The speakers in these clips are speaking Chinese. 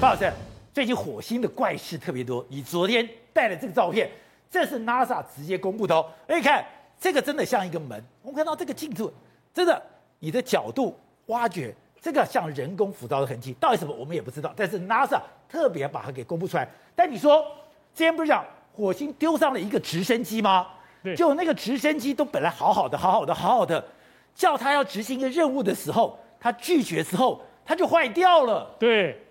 巴老师，最近火星的怪事特别多。你昨天带的这个照片，这是 NASA 直接公布的哦。哎，看这个真的像一个门。我们看到这个镜头，真的，你的角度挖掘，这个像人工斧刀的痕迹，到底什么我们也不知道。但是 NASA 特别把它给公布出来。但你说，之前不是讲火星丢上了一个直升机吗？对，就那个直升机都本来好好的，好好的，好好的，叫他要执行一个任务的时候，他拒绝之后，他就坏掉了。对。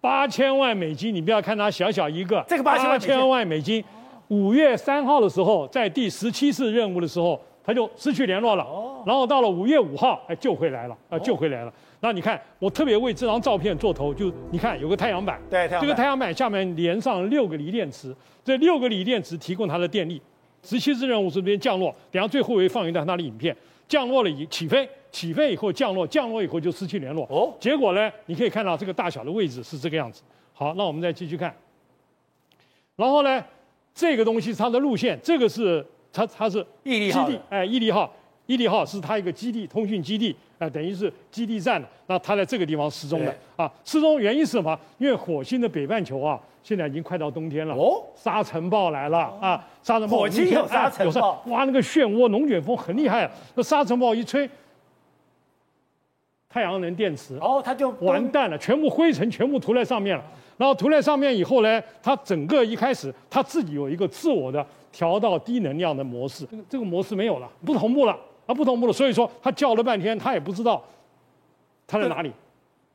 八千万美金，你不要看它小小一个，这个八千万，千万美金，五月三号的时候，在第十七次任务的时候，它就失去联络了。哦，然后到了五月五号，哎，救回来了，啊，救回来了。那你看，我特别为这张照片做头，就你看有个太阳板，对，这个太阳板下面连上六个锂电池，这六个锂电池提供它的电力。十七次任务是这边降落，等下最后会放一段它的影片，降落了以起飞。起飞以后降落，降落以后就失去联络。哦，结果呢？你可以看到这个大小的位置是这个样子。好，那我们再继续看。然后呢，这个东西它的路线，这个是它它是毅力号，哎，毅力号，毅力号是它一个基地，通讯基地，啊、呃，等于是基地站。那它在这个地方失踪的啊，失踪原因是什么？因为火星的北半球啊，现在已经快到冬天了。哦，沙尘暴来了啊，沙尘暴。火星有沙尘暴，哇，那个漩涡龙卷风很厉害啊，那沙尘暴一吹。太阳能电池哦，它就完蛋了，全部灰尘全部涂在上面了。然后涂在上面以后呢，它整个一开始它自己有一个自我的调到低能量的模式，这个模式没有了，不同步了，啊不同步了。所以说他叫了半天，他也不知道他在哪里，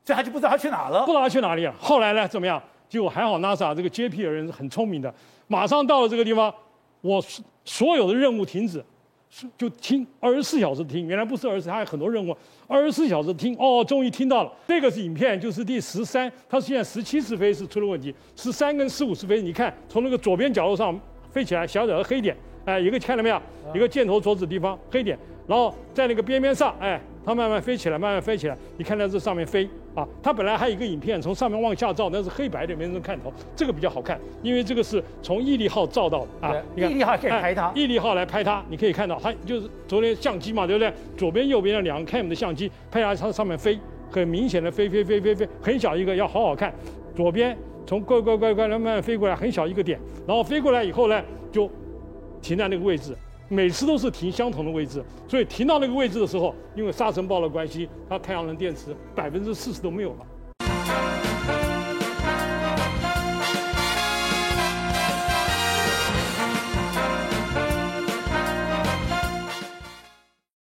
所以他就不知道他去哪了，不知道他去哪里了。后来呢，怎么样？结果还好，NASA 这个 JP 的人是很聪明的，马上到了这个地方，我所有的任务停止。就听二十四小时听，原来不是二十四，他有很多任务，二十四小时听。哦，终于听到了。这个是影片，就是第十三，它现在十七次飞是出了问题，十三跟十五次飞，你看从那个左边角落上飞起来，小小的黑点，哎，一个看到没有？一个箭头所指地方黑点，然后在那个边边上，哎。它慢慢飞起来，慢慢飞起来。你看到这上面飞啊，它本来还有一个影片从上面往下照，那是黑白的，没人看头。这个比较好看，因为这个是从毅力号照到的啊。你看毅力号可以拍它，毅力号来拍它，你可以看到它就是昨天相机嘛，对不对？左边右边的两个 cam 的相机拍下它上面飞，很明显的飞飞飞飞飞，很小一个，要好好看。左边从乖乖乖乖慢慢飞过来，很小一个点，然后飞过来以后呢，就停在那个位置。每次都是停相同的位置，所以停到那个位置的时候，因为沙尘暴的关系，它太阳能电池百分之四十都没有了。